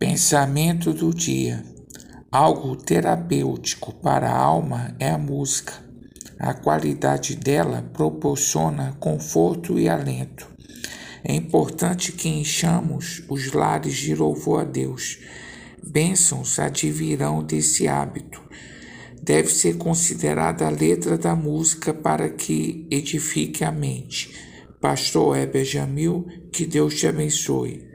Pensamento do dia. Algo terapêutico para a alma é a música. A qualidade dela proporciona conforto e alento. É importante que enchamos os lares de louvor a Deus. Bênçãos advirão desse hábito. Deve ser considerada a letra da música para que edifique a mente. Pastor Heber Jamil, que Deus te abençoe.